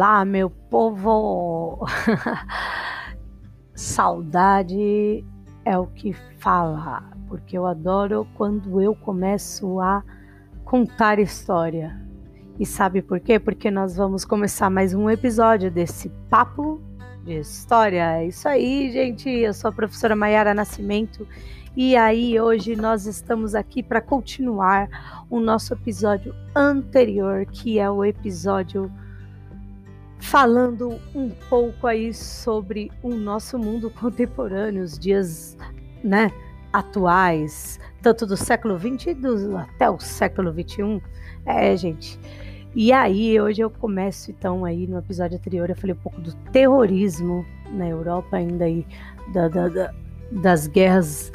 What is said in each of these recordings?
Olá, meu povo! Saudade é o que fala, porque eu adoro quando eu começo a contar história. E sabe por quê? Porque nós vamos começar mais um episódio desse papo de história. É isso aí, gente. Eu sou a professora Maiara Nascimento e aí hoje nós estamos aqui para continuar o nosso episódio anterior, que é o episódio falando um pouco aí sobre o nosso mundo contemporâneo, os dias, né, atuais, tanto do século XX até o século XXI. É, gente. E aí, hoje eu começo, então, aí no episódio anterior, eu falei um pouco do terrorismo na Europa, ainda aí, da, da, da, das guerras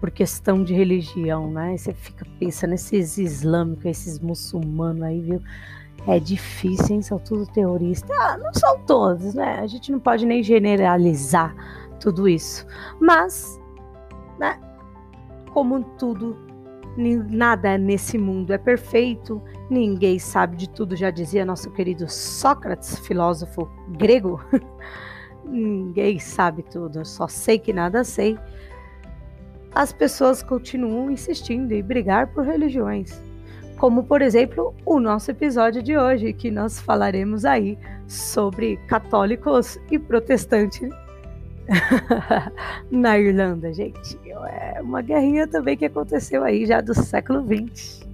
por questão de religião, né? Você fica pensando nesses islâmicos, esses muçulmanos aí, viu? É difícil, hein? São tudo terroristas. Ah, não são todos, né? A gente não pode nem generalizar tudo isso. Mas, né? Como tudo, nada nesse mundo é perfeito, ninguém sabe de tudo, já dizia nosso querido Sócrates, filósofo grego. ninguém sabe tudo, só sei que nada sei. As pessoas continuam insistindo em brigar por religiões como por exemplo o nosso episódio de hoje, que nós falaremos aí sobre católicos e protestantes na Irlanda, gente. É uma guerrinha também que aconteceu aí já do século XX.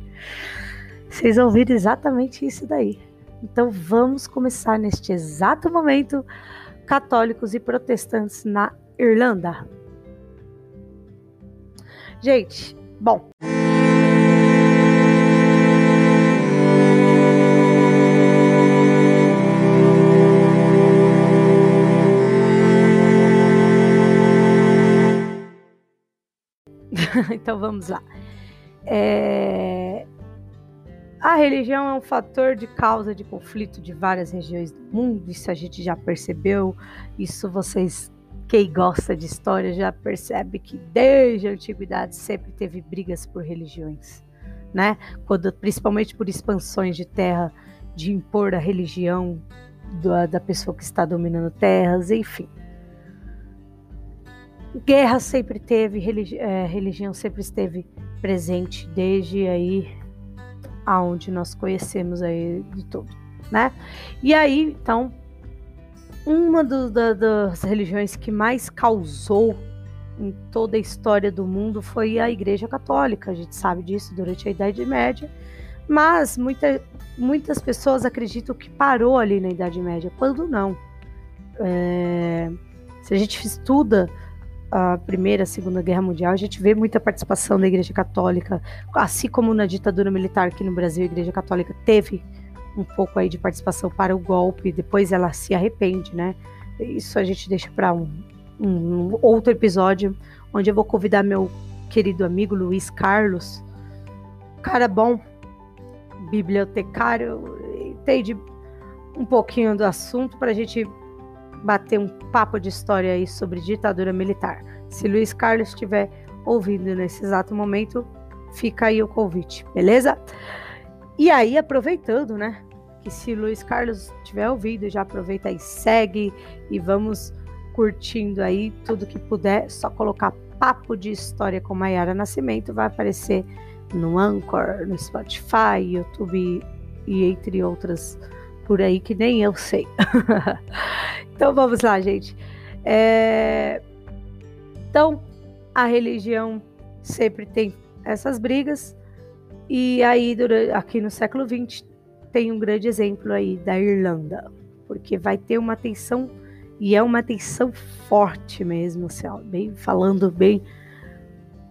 Vocês ouviram exatamente isso daí. Então vamos começar neste exato momento católicos e protestantes na Irlanda. Gente, bom. então vamos lá. É... A religião é um fator de causa de conflito de várias regiões do mundo, isso a gente já percebeu, isso vocês, quem gosta de história, já percebe que desde a antiguidade sempre teve brigas por religiões, né? Quando, principalmente por expansões de terra, de impor a religião da, da pessoa que está dominando terras, enfim. Guerra sempre teve, religi é, religião sempre esteve presente desde aí aonde nós conhecemos aí de tudo, né? E aí, então, uma do, da, das religiões que mais causou em toda a história do mundo foi a Igreja Católica. A gente sabe disso durante a Idade Média, mas muita, muitas pessoas acreditam que parou ali na Idade Média, quando não. É, se a gente estuda a Primeira, a Segunda Guerra Mundial, a gente vê muita participação da Igreja Católica, assim como na ditadura militar aqui no Brasil, a Igreja Católica teve um pouco aí de participação para o golpe, depois ela se arrepende, né? Isso a gente deixa para um, um, outro episódio, onde eu vou convidar meu querido amigo Luiz Carlos, cara bom, bibliotecário, entende um pouquinho do assunto para a gente bater um papo de história aí sobre ditadura militar. Se Luiz Carlos estiver ouvindo nesse exato momento, fica aí o convite, beleza? E aí, aproveitando, né? Que se Luiz Carlos estiver ouvindo, já aproveita e segue e vamos curtindo aí tudo que puder. Só colocar Papo de História com Maiara Nascimento vai aparecer no Anchor, no Spotify, YouTube e entre outras por aí que nem eu sei. então vamos lá, gente. É... Então, a religião sempre tem essas brigas, e aí, aqui no século XX, tem um grande exemplo aí da Irlanda, porque vai ter uma tensão, e é uma tensão forte mesmo, assim, ó, bem, falando bem,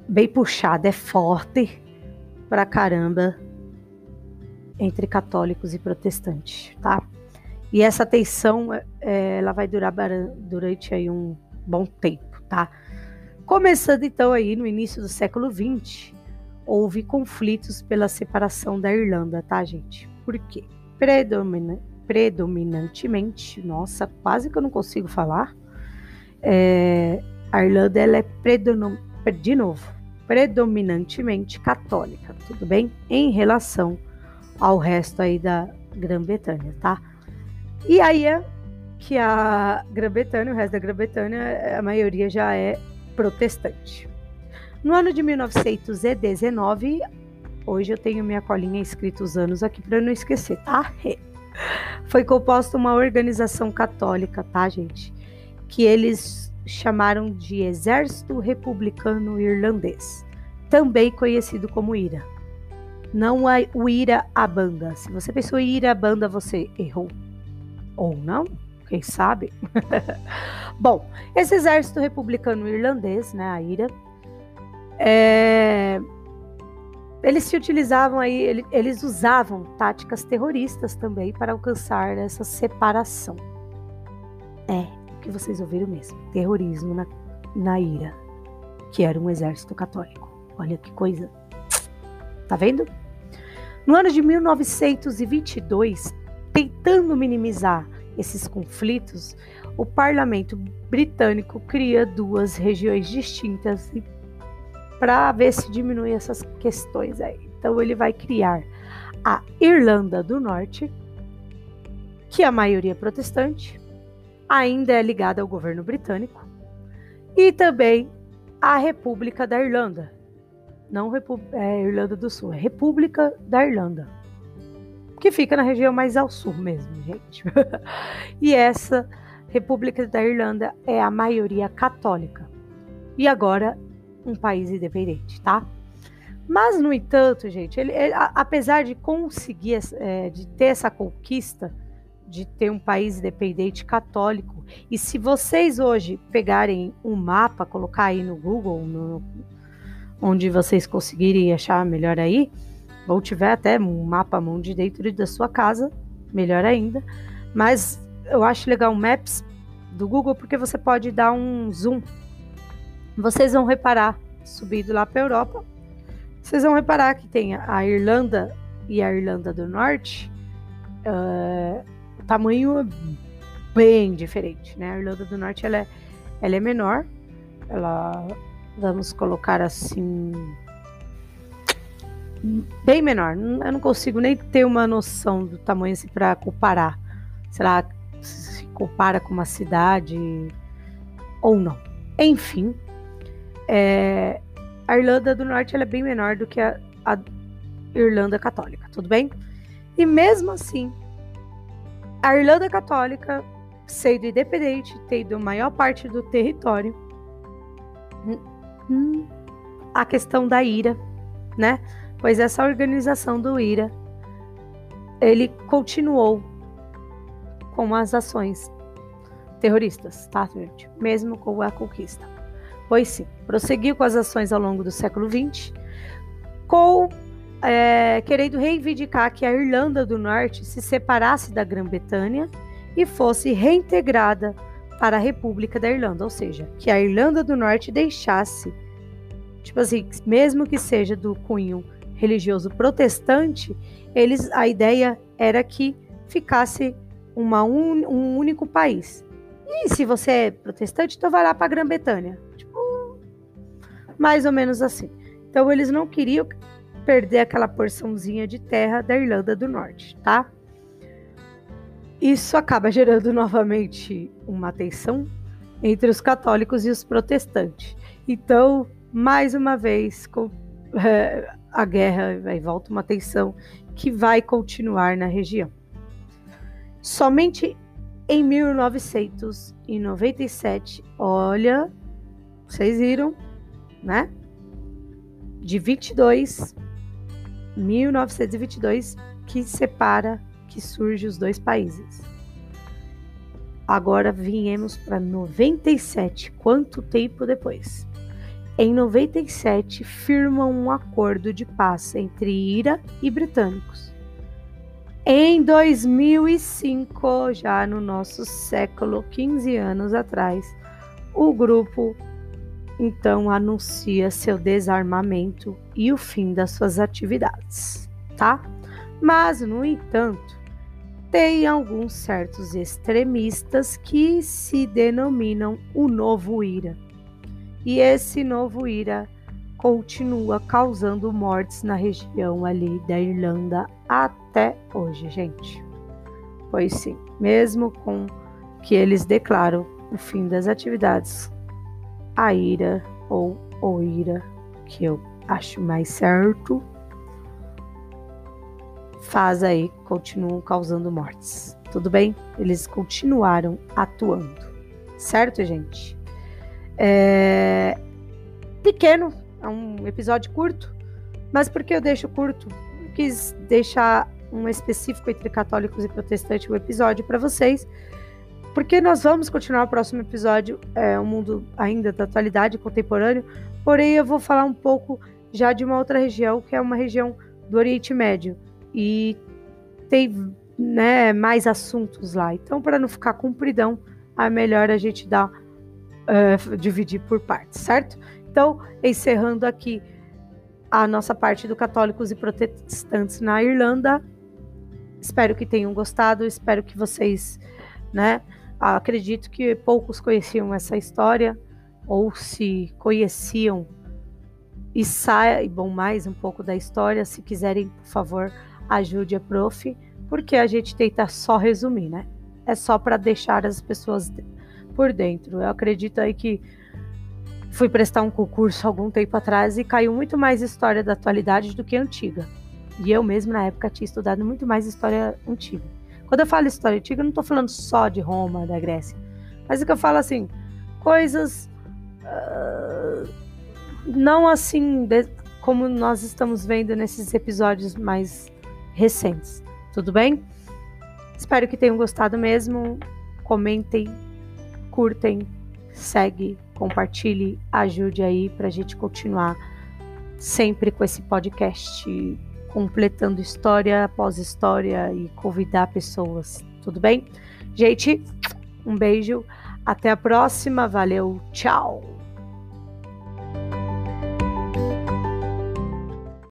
bem puxada, é forte pra caramba entre católicos e protestantes, tá? E essa tensão, é, ela vai durar durante aí um bom tempo, tá? Começando então aí no início do século XX, houve conflitos pela separação da Irlanda, tá, gente? Por quê? Predomina predominantemente, nossa, quase que eu não consigo falar. É, a Irlanda ela é de novo, predominantemente católica, tudo bem? Em relação ao resto aí da Grã-Bretanha, tá? E aí é que a Grã-Bretanha, o resto da Grã-Bretanha, a maioria já é protestante. No ano de 1919, hoje eu tenho minha colinha escrita os anos aqui para não esquecer, tá? Foi composta uma organização católica, tá, gente? Que eles chamaram de Exército Republicano Irlandês, também conhecido como IRA. Não é o IRA a banda. Se você pensou em IRA a banda, você errou. Ou não? Quem sabe? Bom, esse exército republicano irlandês, né, a IRA, é... eles se utilizavam aí, eles usavam táticas terroristas também para alcançar essa separação. É, o que vocês ouviram mesmo, terrorismo na, na IRA, que era um exército católico. Olha que coisa. Tá vendo? No ano de 1922, tentando minimizar esses conflitos, o parlamento britânico cria duas regiões distintas para ver se diminui essas questões aí. Então ele vai criar a Irlanda do Norte, que a maioria é protestante, ainda é ligada ao governo britânico, e também a República da Irlanda. Não Repu é Irlanda do Sul, é República da Irlanda que fica na região mais ao sul mesmo, gente. e essa República da Irlanda é a maioria católica. E agora um país independente, tá? Mas, no entanto, gente, ele, ele apesar de conseguir, é, de ter essa conquista de ter um país independente católico, e se vocês hoje pegarem um mapa, colocar aí no Google, no, onde vocês conseguirem achar melhor aí, ou tiver até um mapa mundi dentro da sua casa, melhor ainda. Mas eu acho legal o Maps do Google porque você pode dar um zoom. Vocês vão reparar, subindo lá para a Europa, vocês vão reparar que tem a Irlanda e a Irlanda do Norte, uh, o tamanho é bem diferente, né? A Irlanda do Norte ela é, ela é menor, ela vamos colocar assim bem menor. Eu não consigo nem ter uma noção do tamanho assim para comparar. Será se compara com uma cidade ou não. Enfim, é, a Irlanda do Norte é bem menor do que a, a Irlanda Católica, tudo bem? E mesmo assim, a Irlanda Católica, sendo independente, tendo a maior parte do território, a questão da ira, né? pois essa organização do IRA ele continuou com as ações terroristas, tá, gente? Mesmo com a conquista. Pois sim, prosseguiu com as ações ao longo do século XX, com é, querendo reivindicar que a Irlanda do Norte se separasse da Grã-Bretanha e fosse reintegrada para a República da Irlanda, ou seja, que a Irlanda do Norte deixasse, tipo assim, mesmo que seja do cunho religioso protestante, eles a ideia era que ficasse uma un, um único país. E se você é protestante, então vai lá para a Grã-Bretanha. Mais ou menos assim. Então eles não queriam perder aquela porçãozinha de terra da Irlanda do Norte, tá? Isso acaba gerando novamente uma tensão entre os católicos e os protestantes. Então, mais uma vez, com, é, a guerra vai volta uma tensão que vai continuar na região. Somente em 1997, olha, vocês viram, né? De 22, 1922, que separa, que surge os dois países. Agora viemos para 97, quanto tempo depois? Em 97, firmam um acordo de paz entre Ira e britânicos. Em 2005, já no nosso século, 15 anos atrás, o grupo então anuncia seu desarmamento e o fim das suas atividades, tá? Mas, no entanto, tem alguns certos extremistas que se denominam o novo IRA e esse novo IRA continua causando mortes na região ali da Irlanda até hoje, gente. Pois sim. mesmo com que eles declaram o fim das atividades, a ira ou o ira, que eu acho mais certo, faz aí, continuam causando mortes. Tudo bem? Eles continuaram atuando, certo, gente? É pequeno, é um episódio curto, mas por que eu deixo curto? Eu quis deixar um específico entre católicos e protestantes o episódio para vocês, porque nós vamos continuar o próximo episódio, é um mundo ainda da atualidade contemporâneo, porém eu vou falar um pouco já de uma outra região, que é uma região do Oriente Médio, e tem né, mais assuntos lá. Então, para não ficar compridão, é melhor a gente dar uh, dividir por partes, certo? Então, encerrando aqui a nossa parte do católicos e protestantes na Irlanda. Espero que tenham gostado, espero que vocês, né? Acredito que poucos conheciam essa história, ou se conheciam e saibam mais um pouco da história. Se quiserem, por favor, ajude a prof, porque a gente tenta só resumir, né? É só para deixar as pessoas por dentro. Eu acredito aí que fui prestar um concurso algum tempo atrás e caiu muito mais história da atualidade do que antiga. E eu mesmo, na época, tinha estudado muito mais história antiga. Quando eu falo história antiga, eu não estou falando só de Roma, da Grécia. Mas o que eu falo assim, coisas. Uh, não assim de, como nós estamos vendo nesses episódios mais recentes. Tudo bem? Espero que tenham gostado mesmo. Comentem, curtem, segue, compartilhe, ajude aí para a gente continuar sempre com esse podcast completando história após história e convidar pessoas, tudo bem? Gente, um beijo, até a próxima, valeu, tchau!